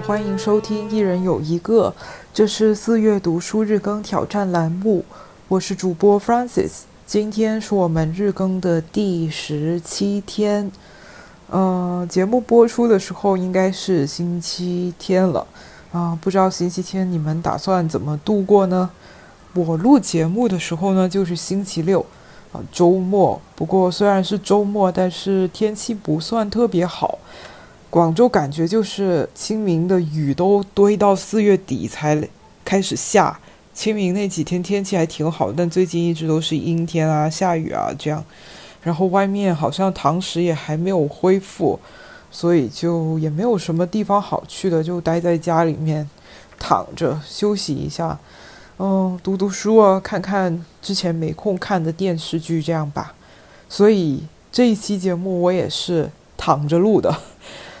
欢迎收听一人有一个，这是四月读书日更挑战栏目，我是主播 f r a n c i s 今天是我们日更的第十七天，呃，节目播出的时候应该是星期天了，啊，不知道星期天你们打算怎么度过呢？我录节目的时候呢，就是星期六，啊，周末。不过虽然是周末，但是天气不算特别好。广州感觉就是清明的雨都堆到四月底才开始下。清明那几天天气还挺好，但最近一直都是阴天啊、下雨啊这样。然后外面好像堂食也还没有恢复，所以就也没有什么地方好去的，就待在家里面躺着休息一下，嗯，读读书啊，看看之前没空看的电视剧这样吧。所以这一期节目我也是躺着录的，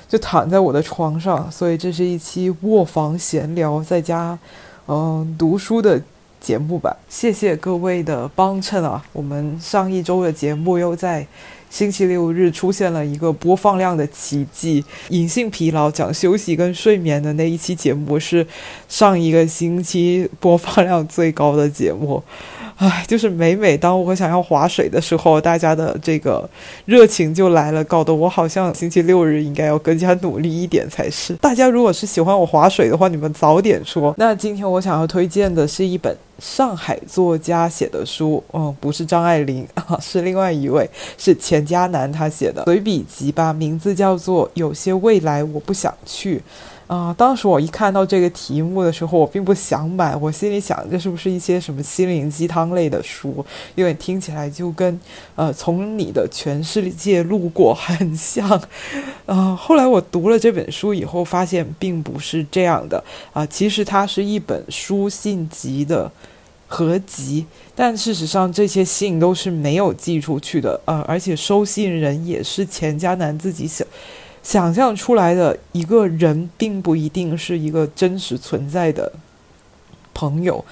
就躺在我的床上，所以这是一期卧房闲聊在家。嗯，读书的节目吧，谢谢各位的帮衬啊！我们上一周的节目又在星期六日出现了一个播放量的奇迹。隐性疲劳讲休息跟睡眠的那一期节目是上一个星期播放量最高的节目。唉，就是每每当我想要划水的时候，大家的这个热情就来了，搞得我好像星期六日应该要更加努力一点才是。大家如果是喜欢我划水的话，你们早点说。那今天我想要推荐的是一本上海作家写的书，嗯，不是张爱玲啊，是另外一位，是钱嘉楠他写的随笔集吧，名字叫做《有些未来我不想去》。啊，当时我一看到这个题目的时候，我并不想买，我心里想这是不是一些什么心灵鸡汤类的书？因为听起来就跟呃从你的全世界路过很像。啊，后来我读了这本书以后，发现并不是这样的啊，其实它是一本书信集的合集，但事实上这些信都是没有寄出去的呃，而且收信人也是钱嘉楠自己写。想象出来的一个人，并不一定是一个真实存在的朋友。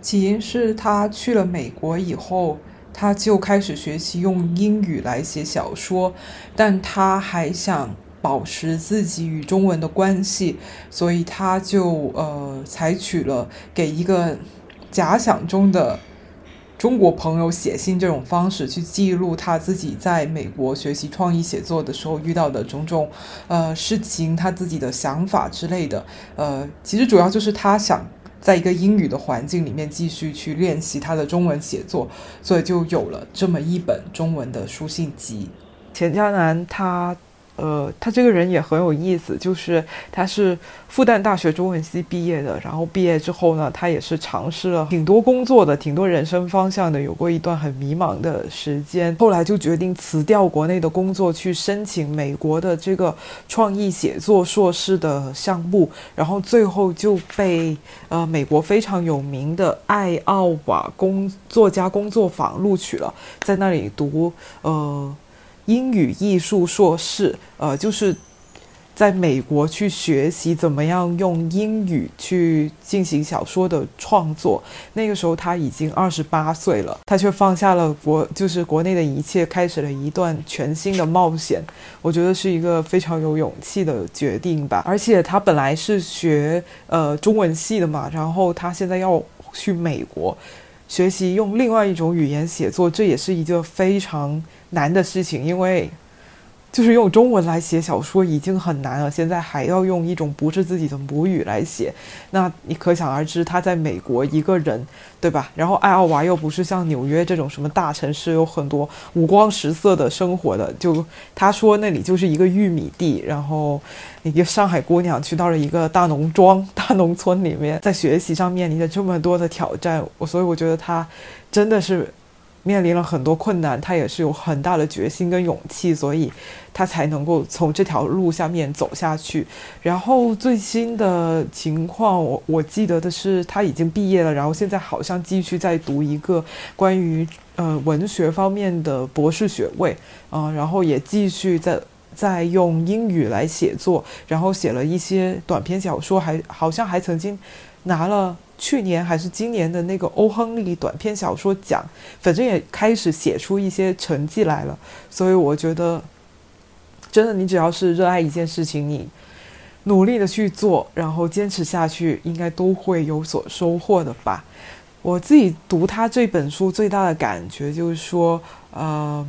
起因是他去了美国以后，他就开始学习用英语来写小说，但他还想保持自己与中文的关系，所以他就呃采取了给一个假想中的。中国朋友写信这种方式去记录他自己在美国学习创意写作的时候遇到的种种呃事情，他自己的想法之类的。呃，其实主要就是他想在一个英语的环境里面继续去练习他的中文写作，所以就有了这么一本中文的书信集。钱嘉楠他。呃，他这个人也很有意思，就是他是复旦大学中文系毕业的，然后毕业之后呢，他也是尝试了挺多工作的，挺多人生方向的，有过一段很迷茫的时间，后来就决定辞掉国内的工作，去申请美国的这个创意写作硕士的项目，然后最后就被呃美国非常有名的艾奥瓦工作家工作坊录取了，在那里读呃。英语艺术硕士，呃，就是在美国去学习怎么样用英语去进行小说的创作。那个时候他已经二十八岁了，他却放下了国，就是国内的一切，开始了一段全新的冒险。我觉得是一个非常有勇气的决定吧。而且他本来是学呃中文系的嘛，然后他现在要去美国学习用另外一种语言写作，这也是一个非常。难的事情，因为就是用中文来写小说已经很难了，现在还要用一种不是自己的母语来写，那你可想而知他在美国一个人，对吧？然后爱奥瓦又不是像纽约这种什么大城市，有很多五光十色的生活的，就他说那里就是一个玉米地，然后一个上海姑娘去到了一个大农庄、大农村里面，在学习上面临着这么多的挑战，我所以我觉得他真的是。面临了很多困难，他也是有很大的决心跟勇气，所以他才能够从这条路下面走下去。然后最新的情况，我我记得的是他已经毕业了，然后现在好像继续在读一个关于呃文学方面的博士学位，嗯，然后也继续在在用英语来写作，然后写了一些短篇小说，还好像还曾经拿了。去年还是今年的那个欧亨利短篇小说奖，反正也开始写出一些成绩来了。所以我觉得，真的，你只要是热爱一件事情，你努力的去做，然后坚持下去，应该都会有所收获的吧。我自己读他这本书最大的感觉就是说，呃。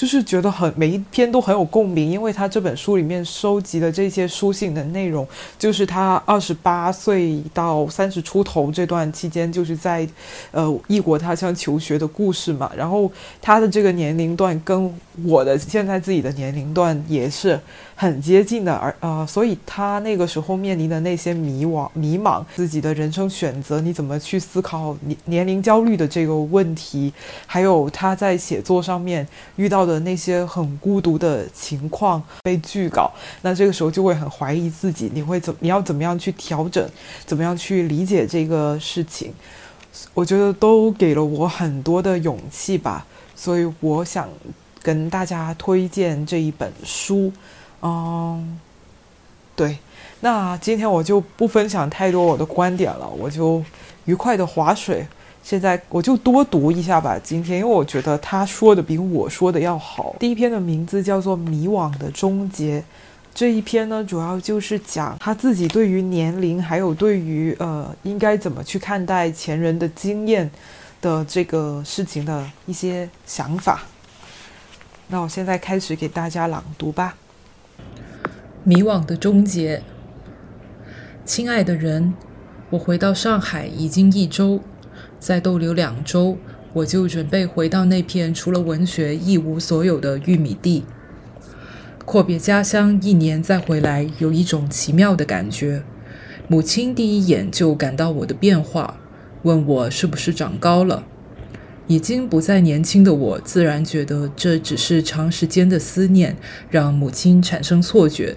就是觉得很每一篇都很有共鸣，因为他这本书里面收集的这些书信的内容，就是他二十八岁到三十出头这段期间，就是在呃异国他乡求学的故事嘛。然后他的这个年龄段跟我的现在自己的年龄段也是。很接近的，而呃，所以他那个时候面临的那些迷惘、迷茫，自己的人生选择，你怎么去思考年年龄焦虑的这个问题，还有他在写作上面遇到的那些很孤独的情况，被拒稿，那这个时候就会很怀疑自己，你会怎你要怎么样去调整，怎么样去理解这个事情？我觉得都给了我很多的勇气吧，所以我想跟大家推荐这一本书。嗯，对，那今天我就不分享太多我的观点了，我就愉快的划水。现在我就多读一下吧，今天因为我觉得他说的比我说的要好。第一篇的名字叫做《迷惘的终结》，这一篇呢，主要就是讲他自己对于年龄，还有对于呃应该怎么去看待前人的经验的这个事情的一些想法。那我现在开始给大家朗读吧。迷惘的终结，亲爱的人，我回到上海已经一周，再逗留两周，我就准备回到那片除了文学一无所有的玉米地。阔别家乡一年再回来，有一种奇妙的感觉。母亲第一眼就感到我的变化，问我是不是长高了。已经不再年轻的我，自然觉得这只是长时间的思念让母亲产生错觉。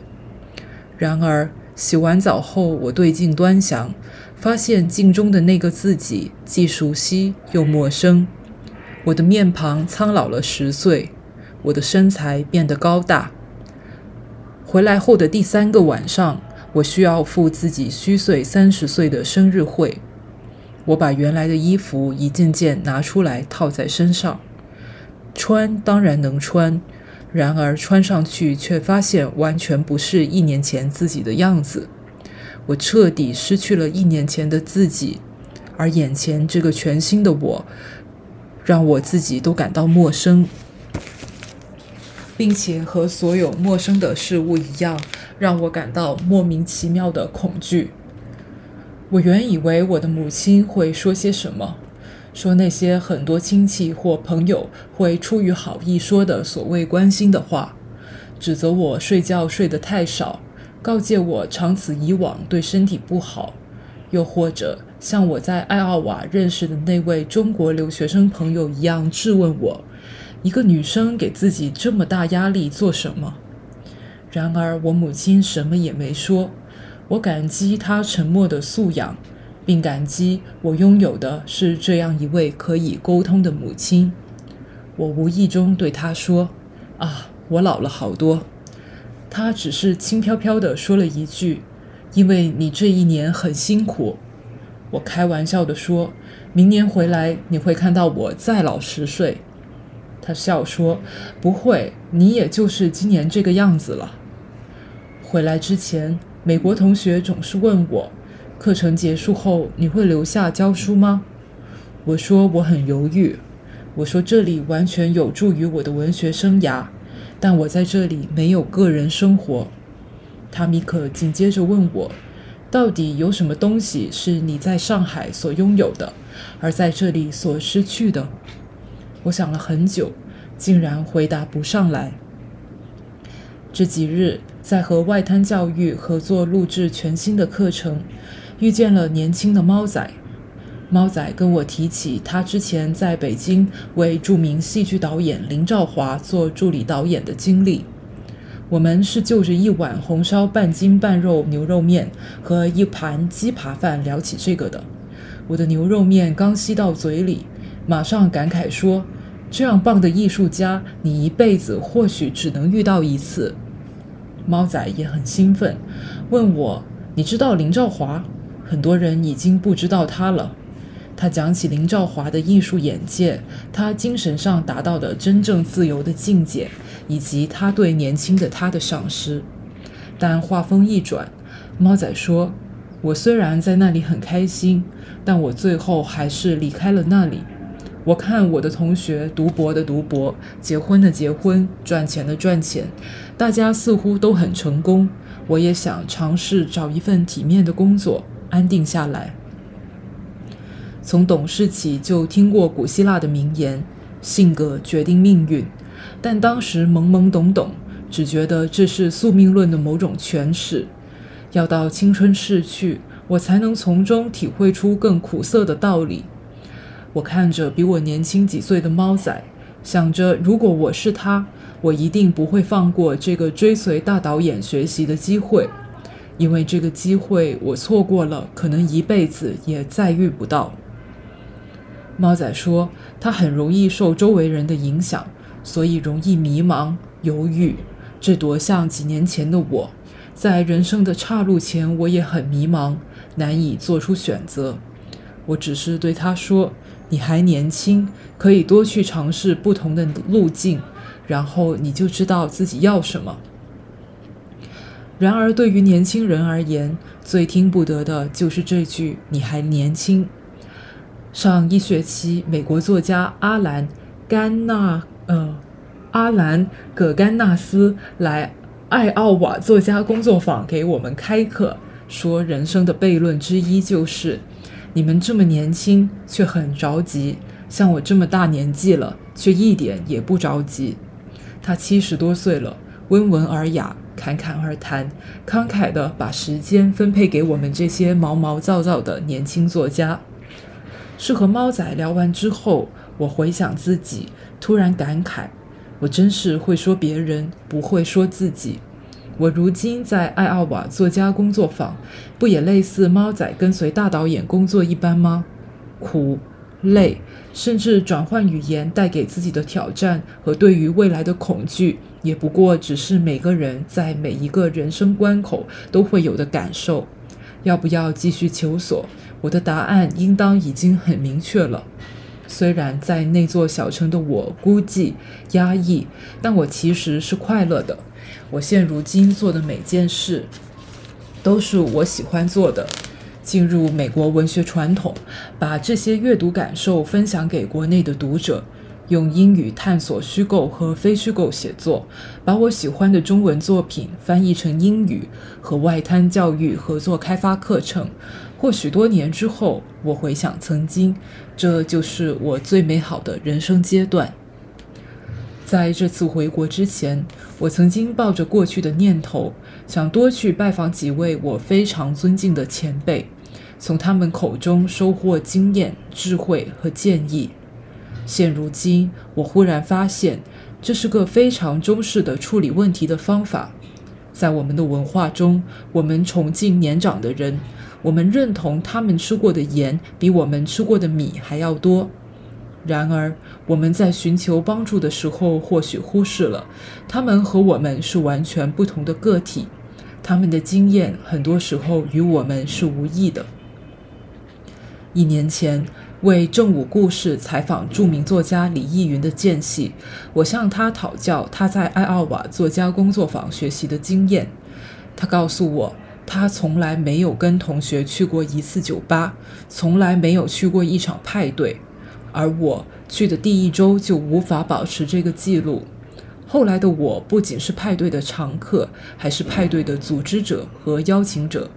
然而，洗完澡后，我对镜端详，发现镜中的那个自己既熟悉又陌生。我的面庞苍老了十岁，我的身材变得高大。回来后的第三个晚上，我需要赴自己虚岁三十岁的生日会。我把原来的衣服一件件拿出来套在身上，穿当然能穿。然而穿上去，却发现完全不是一年前自己的样子。我彻底失去了一年前的自己，而眼前这个全新的我，让我自己都感到陌生，并且和所有陌生的事物一样，让我感到莫名其妙的恐惧。我原以为我的母亲会说些什么。说那些很多亲戚或朋友会出于好意说的所谓关心的话，指责我睡觉睡得太少，告诫我长此以往对身体不好，又或者像我在艾奥瓦认识的那位中国留学生朋友一样质问我：一个女生给自己这么大压力做什么？然而我母亲什么也没说，我感激她沉默的素养。并感激我拥有的是这样一位可以沟通的母亲。我无意中对她说：“啊，我老了好多。”她只是轻飘飘地说了一句：“因为你这一年很辛苦。”我开玩笑地说：“明年回来你会看到我再老十岁。”她笑说：“不会，你也就是今年这个样子了。”回来之前，美国同学总是问我。课程结束后，你会留下教书吗？我说我很犹豫。我说这里完全有助于我的文学生涯，但我在这里没有个人生活。塔米克紧接着问我，到底有什么东西是你在上海所拥有的，而在这里所失去的？我想了很久，竟然回答不上来。这几日在和外滩教育合作录制全新的课程。遇见了年轻的猫仔，猫仔跟我提起他之前在北京为著名戏剧导演林兆华做助理导演的经历。我们是就着一碗红烧半斤半肉牛肉面和一盘鸡扒饭聊起这个的。我的牛肉面刚吸到嘴里，马上感慨说：“这样棒的艺术家，你一辈子或许只能遇到一次。”猫仔也很兴奋，问我：“你知道林兆华？”很多人已经不知道他了。他讲起林兆华的艺术眼界，他精神上达到的真正自由的境界，以及他对年轻的他的赏识。但话锋一转，猫仔说：“我虽然在那里很开心，但我最后还是离开了那里。我看我的同学读博的读博，结婚的结婚，赚钱的赚钱，大家似乎都很成功。我也想尝试找一份体面的工作，安定下来。”从懂事起就听过古希腊的名言：“性格决定命运。”但当时懵懵懂懂，只觉得这是宿命论的某种诠释。要到青春逝去，我才能从中体会出更苦涩的道理。我看着比我年轻几岁的猫仔，想着如果我是他，我一定不会放过这个追随大导演学习的机会，因为这个机会我错过了，可能一辈子也再遇不到。猫仔说，他很容易受周围人的影响，所以容易迷茫、犹豫。这多像几年前的我，在人生的岔路前，我也很迷茫，难以做出选择。我只是对他说：“你还年轻，可以多去尝试不同的路径，然后你就知道自己要什么。”然而，对于年轻人而言，最听不得的就是这句“你还年轻”。上一学期，美国作家阿兰·甘纳呃，阿兰·葛甘纳斯来艾奥瓦作家工作坊给我们开课，说人生的悖论之一就是：你们这么年轻却很着急，像我这么大年纪了却一点也不着急。他七十多岁了，温文尔雅，侃侃而谈，慷慨地把时间分配给我们这些毛毛躁躁的年轻作家。是和猫仔聊完之后，我回想自己，突然感慨：我真是会说别人，不会说自己。我如今在艾奥瓦作家工作坊，不也类似猫仔跟随大导演工作一般吗？苦、累，甚至转换语言带给自己的挑战和对于未来的恐惧，也不过只是每个人在每一个人生关口都会有的感受。要不要继续求索？我的答案应当已经很明确了。虽然在那座小城的我孤寂、压抑，但我其实是快乐的。我现如今做的每件事，都是我喜欢做的。进入美国文学传统，把这些阅读感受分享给国内的读者。用英语探索虚构和非虚构写作，把我喜欢的中文作品翻译成英语，和外滩教育合作开发课程。或许多年之后，我回想曾经，这就是我最美好的人生阶段。在这次回国之前，我曾经抱着过去的念头，想多去拜访几位我非常尊敬的前辈，从他们口中收获经验、智慧和建议。现如今，我忽然发现，这是个非常中式的处理问题的方法。在我们的文化中，我们崇敬年长的人，我们认同他们吃过的盐比我们吃过的米还要多。然而，我们在寻求帮助的时候，或许忽视了他们和我们是完全不同的个体，他们的经验很多时候与我们是无异的。一年前。为正午故事采访著名作家李逸云的间隙，我向他讨教他在艾奥瓦作家工作坊学习的经验。他告诉我，他从来没有跟同学去过一次酒吧，从来没有去过一场派对，而我去的第一周就无法保持这个记录。后来的我不仅是派对的常客，还是派对的组织者和邀请者。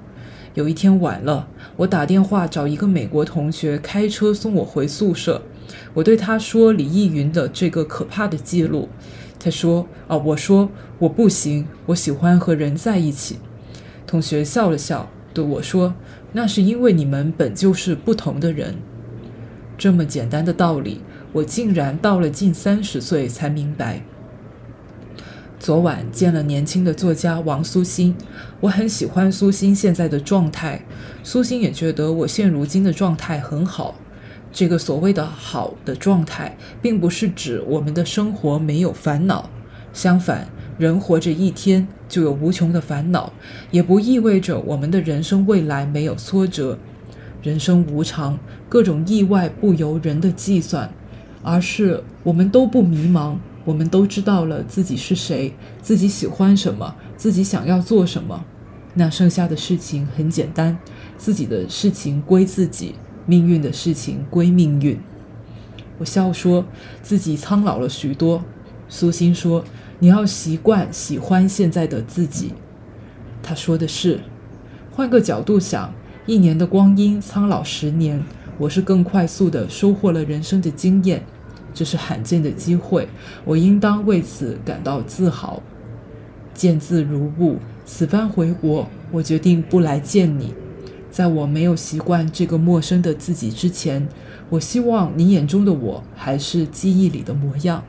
有一天晚了，我打电话找一个美国同学开车送我回宿舍。我对他说李逸云的这个可怕的记录。他说：“啊，我说我不行，我喜欢和人在一起。”同学笑了笑，对我说：“那是因为你们本就是不同的人。”这么简单的道理，我竟然到了近三十岁才明白。昨晚见了年轻的作家王苏欣，我很喜欢苏欣现在的状态，苏欣也觉得我现如今的状态很好。这个所谓的好的状态，并不是指我们的生活没有烦恼，相反，人活着一天就有无穷的烦恼，也不意味着我们的人生未来没有挫折。人生无常，各种意外不由人的计算，而是我们都不迷茫。我们都知道了自己是谁，自己喜欢什么，自己想要做什么。那剩下的事情很简单，自己的事情归自己，命运的事情归命运。我笑说自己苍老了许多。苏欣说：“你要习惯喜欢现在的自己。”他说的是，换个角度想，一年的光阴苍老十年，我是更快速的收获了人生的经验，这是罕见的机会，我应当为此感到自豪。见字如晤。此番回国，我决定不来见你。在我没有习惯这个陌生的自己之前，我希望你眼中的我还是记忆里的模样，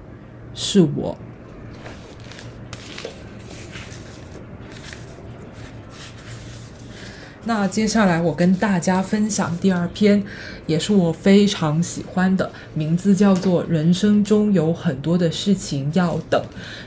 是我。那接下来我跟大家分享第二篇，也是我非常喜欢的，名字叫做《人生中有很多的事情要等》。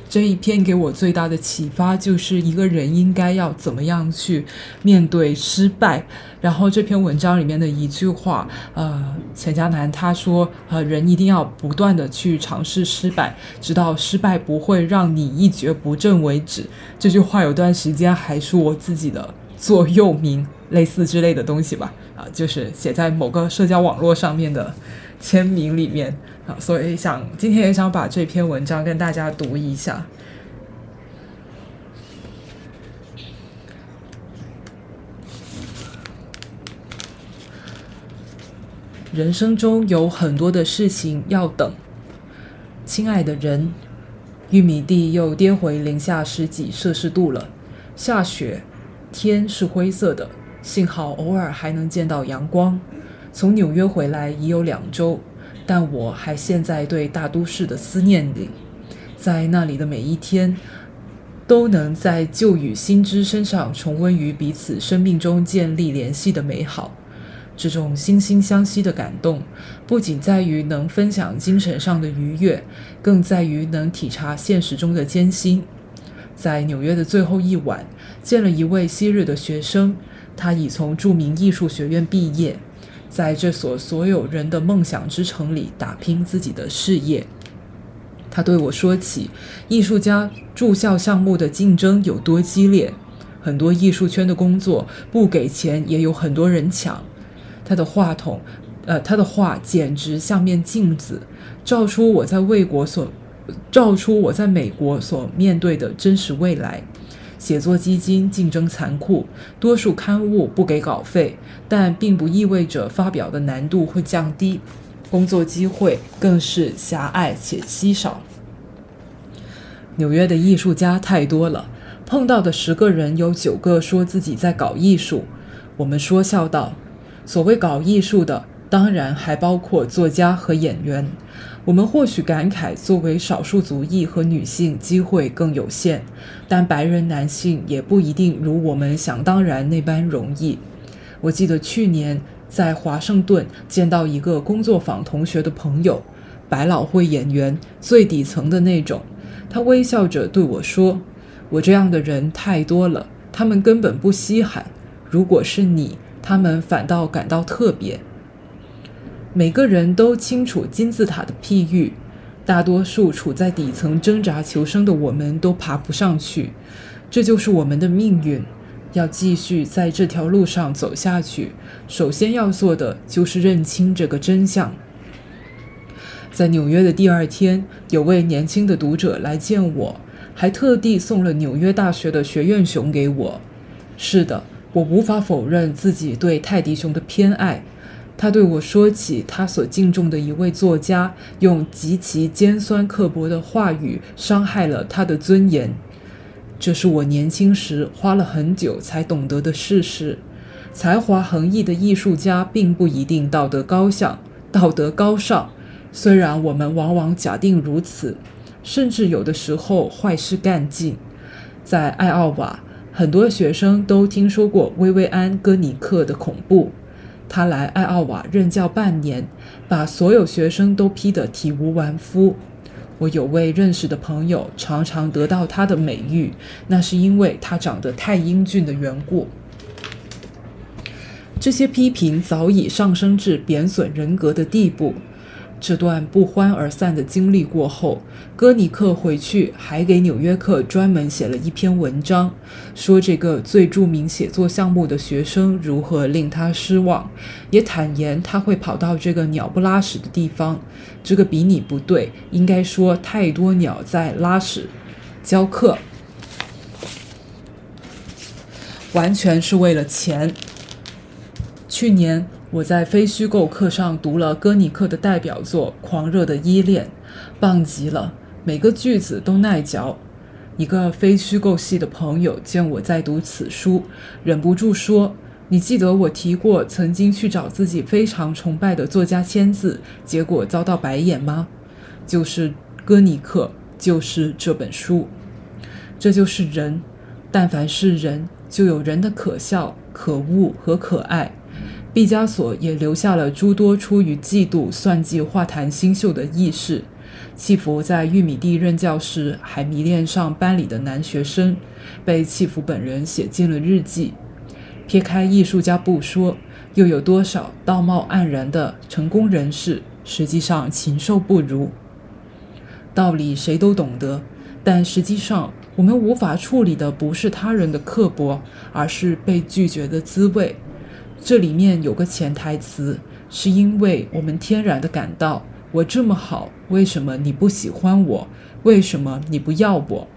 这一篇给我最大的启发就是一个人应该要怎么样去面对失败。然后这篇文章里面的一句话，呃，钱嘉楠他说，呃，人一定要不断的去尝试失败，直到失败不会让你一蹶不振为止。这句话有段时间还是我自己的。座右铭类似之类的东西吧，啊，就是写在某个社交网络上面的签名里面啊，所以想今天也想把这篇文章跟大家读一下。人生中有很多的事情要等，亲爱的人，玉米地又跌回零下十几摄氏度了，下雪。天是灰色的，幸好偶尔还能见到阳光。从纽约回来已有两周，但我还陷在对大都市的思念里。在那里的每一天，都能在旧与新知身上重温与彼此生命中建立联系的美好。这种惺惺相惜的感动，不仅在于能分享精神上的愉悦，更在于能体察现实中的艰辛。在纽约的最后一晚，见了一位昔日的学生，他已从著名艺术学院毕业，在这所所有人的梦想之城里打拼自己的事业。他对我说起艺术家住校项目的竞争有多激烈，很多艺术圈的工作不给钱也有很多人抢。他的话筒，呃，他的画简直像面镜子，照出我在魏国所。照出我在美国所面对的真实未来。写作基金竞争残酷，多数刊物不给稿费，但并不意味着发表的难度会降低。工作机会更是狭隘且稀少。纽约的艺术家太多了，碰到的十个人有九个说自己在搞艺术。我们说笑道：“所谓搞艺术的，当然还包括作家和演员。”我们或许感慨，作为少数族裔和女性，机会更有限，但白人男性也不一定如我们想当然那般容易。我记得去年在华盛顿见到一个工作坊同学的朋友，百老汇演员，最底层的那种。他微笑着对我说：“我这样的人太多了，他们根本不稀罕。如果是你，他们反倒感到特别。”每个人都清楚金字塔的譬喻，大多数处在底层挣扎求生的我们都爬不上去，这就是我们的命运。要继续在这条路上走下去，首先要做的就是认清这个真相。在纽约的第二天，有位年轻的读者来见我，还特地送了纽约大学的学院熊给我。是的，我无法否认自己对泰迪熊的偏爱。他对我说起他所敬重的一位作家，用极其尖酸刻薄的话语伤害了他的尊严。这是我年轻时花了很久才懂得的事实。才华横溢的艺术家并不一定道德高尚，道德高尚。虽然我们往往假定如此，甚至有的时候坏事干尽。在艾奥瓦，很多学生都听说过薇薇安·戈尼克的恐怖。他来艾奥瓦任教半年，把所有学生都批得体无完肤。我有位认识的朋友，常常得到他的美誉，那是因为他长得太英俊的缘故。这些批评早已上升至贬损人格的地步。这段不欢而散的经历过后，戈尼克回去还给《纽约客》专门写了一篇文章，说这个最著名写作项目的学生如何令他失望，也坦言他会跑到这个鸟不拉屎的地方。这个比拟不对，应该说太多鸟在拉屎。教课完全是为了钱。去年。我在非虚构课上读了戈尼克的代表作《狂热的依恋》，棒极了，每个句子都耐嚼。一个非虚构系的朋友见我在读此书，忍不住说：“你记得我提过曾经去找自己非常崇拜的作家签字，结果遭到白眼吗？”就是戈尼克，就是这本书。这就是人，但凡是人，就有人的可笑、可恶和可爱。毕加索也留下了诸多出于嫉妒、算计、画坛新秀的轶事。契福在玉米地任教时，还迷恋上班里的男学生，被契福本人写进了日记。撇开艺术家不说，又有多少道貌岸然的成功人士，实际上禽兽不如？道理谁都懂得，但实际上，我们无法处理的不是他人的刻薄，而是被拒绝的滋味。这里面有个潜台词，是因为我们天然的感到我这么好，为什么你不喜欢我？为什么你不要我？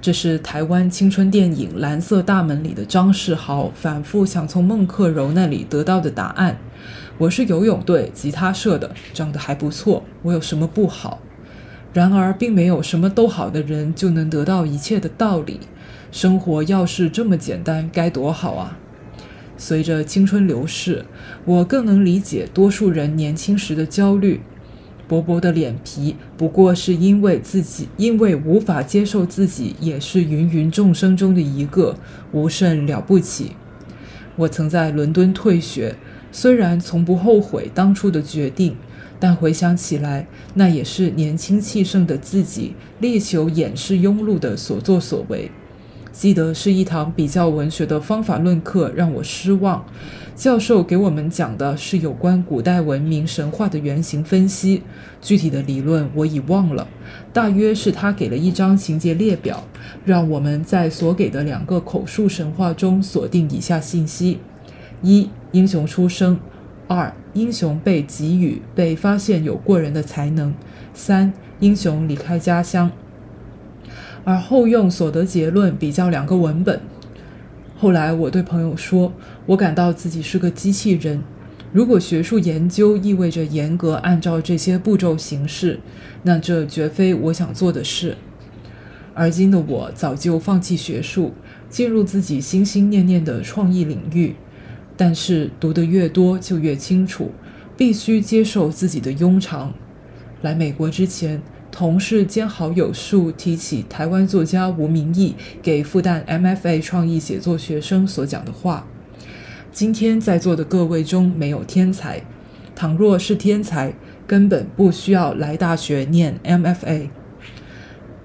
这是台湾青春电影《蓝色大门》里的张世豪反复想从孟克柔那里得到的答案。我是游泳队吉他社的，长得还不错，我有什么不好？然而，并没有什么都好的人就能得到一切的道理。生活要是这么简单，该多好啊！随着青春流逝，我更能理解多数人年轻时的焦虑。薄薄的脸皮，不过是因为自己因为无法接受自己也是芸芸众生中的一个，无甚了不起。我曾在伦敦退学，虽然从不后悔当初的决定，但回想起来，那也是年轻气盛的自己力求掩饰庸碌的所作所为。记得是一堂比较文学的方法论课，让我失望。教授给我们讲的是有关古代文明神话的原型分析，具体的理论我已忘了。大约是他给了一张情节列表，让我们在所给的两个口述神话中锁定以下信息：一、英雄出生；二、英雄被给予、被发现有过人的才能；三、英雄离开家乡。而后用所得结论比较两个文本。后来我对朋友说：“我感到自己是个机器人。如果学术研究意味着严格按照这些步骤行事，那这绝非我想做的事。”而今的我早就放弃学术，进入自己心心念念的创意领域。但是读得越多，就越清楚，必须接受自己的庸常。来美国之前。同事兼好友数提起台湾作家吴明义给复旦 MFA 创意写作学生所讲的话：“今天在座的各位中没有天才，倘若是天才，根本不需要来大学念 MFA。”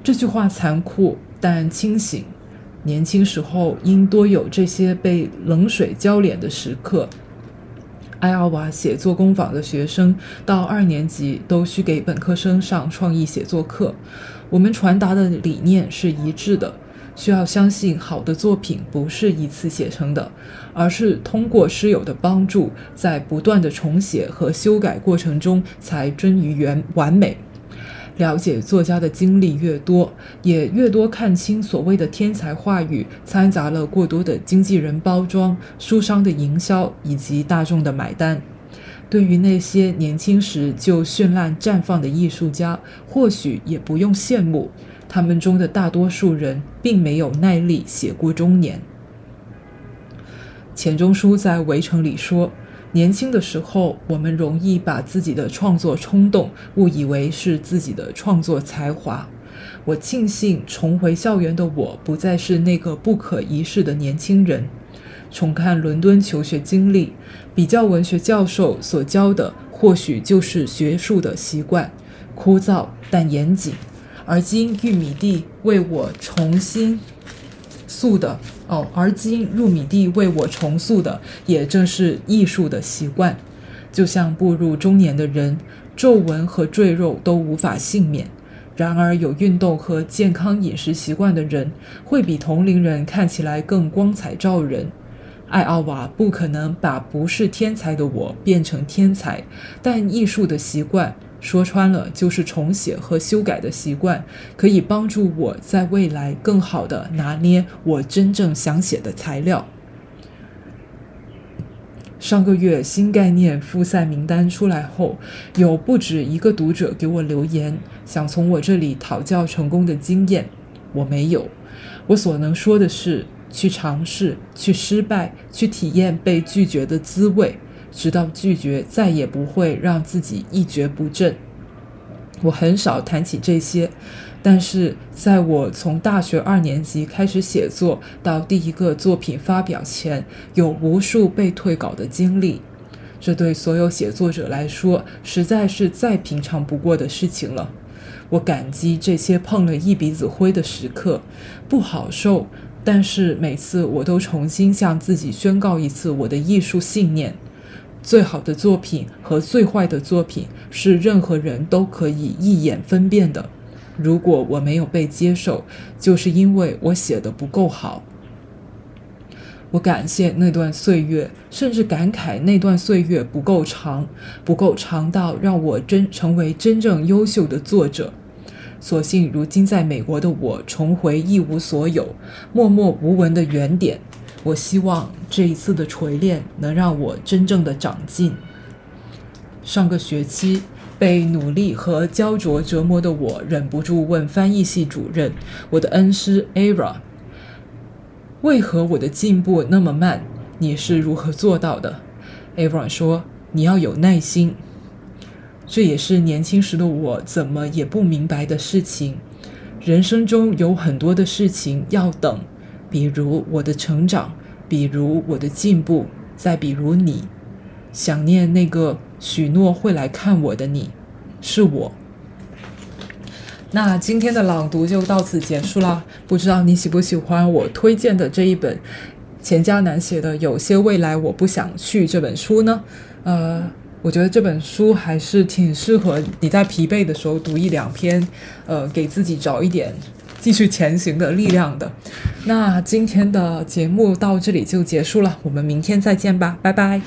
这句话残酷但清醒。年轻时候应多有这些被冷水浇脸的时刻。艾奥瓦写作工坊的学生到二年级都需给本科生上创意写作课。我们传达的理念是一致的：需要相信好的作品不是一次写成的，而是通过师友的帮助，在不断的重写和修改过程中才臻于原完美。了解作家的经历越多，也越多看清所谓的天才话语掺杂了过多的经纪人包装、书商的营销以及大众的买单。对于那些年轻时就绚烂绽放的艺术家，或许也不用羡慕，他们中的大多数人并没有耐力写过中年。钱钟书在《围城》里说。年轻的时候，我们容易把自己的创作冲动误以为是自己的创作才华。我庆幸重回校园的我不再是那个不可一世的年轻人。重看伦敦求学经历，比较文学教授所教的或许就是学术的习惯，枯燥但严谨。而今玉米地为我重新。塑的哦，而今入米地为我重塑的，也正是艺术的习惯。就像步入中年的人，皱纹和赘肉都无法幸免。然而，有运动和健康饮食习惯的人，会比同龄人看起来更光彩照人。艾奥瓦不可能把不是天才的我变成天才，但艺术的习惯，说穿了就是重写和修改的习惯，可以帮助我在未来更好的拿捏我真正想写的材料。上个月新概念复赛名单出来后，有不止一个读者给我留言，想从我这里讨教成功的经验。我没有，我所能说的是，去尝试，去失败，去体验被拒绝的滋味，直到拒绝再也不会让自己一蹶不振。我很少谈起这些。但是，在我从大学二年级开始写作到第一个作品发表前，有无数被退稿的经历。这对所有写作者来说，实在是再平常不过的事情了。我感激这些碰了一鼻子灰的时刻，不好受。但是每次我都重新向自己宣告一次我的艺术信念：最好的作品和最坏的作品是任何人都可以一眼分辨的。如果我没有被接受，就是因为我写的不够好。我感谢那段岁月，甚至感慨那段岁月不够长，不够长到让我真成为真正优秀的作者。所幸如今在美国的我重回一无所有、默默无闻的原点。我希望这一次的锤炼能让我真正的长进。上个学期。被努力和焦灼折磨的我，忍不住问翻译系主任：“我的恩师 Ara，为何我的进步那么慢？你是如何做到的？”Ara 说：“你要有耐心。”这也是年轻时的我怎么也不明白的事情。人生中有很多的事情要等，比如我的成长，比如我的进步，再比如你。想念那个许诺会来看我的你，是我。那今天的朗读就到此结束了。不知道你喜不喜欢我推荐的这一本钱嘉楠写的《有些未来我不想去》这本书呢？呃，我觉得这本书还是挺适合你在疲惫的时候读一两篇，呃，给自己找一点继续前行的力量的。那今天的节目到这里就结束了，我们明天再见吧，拜拜。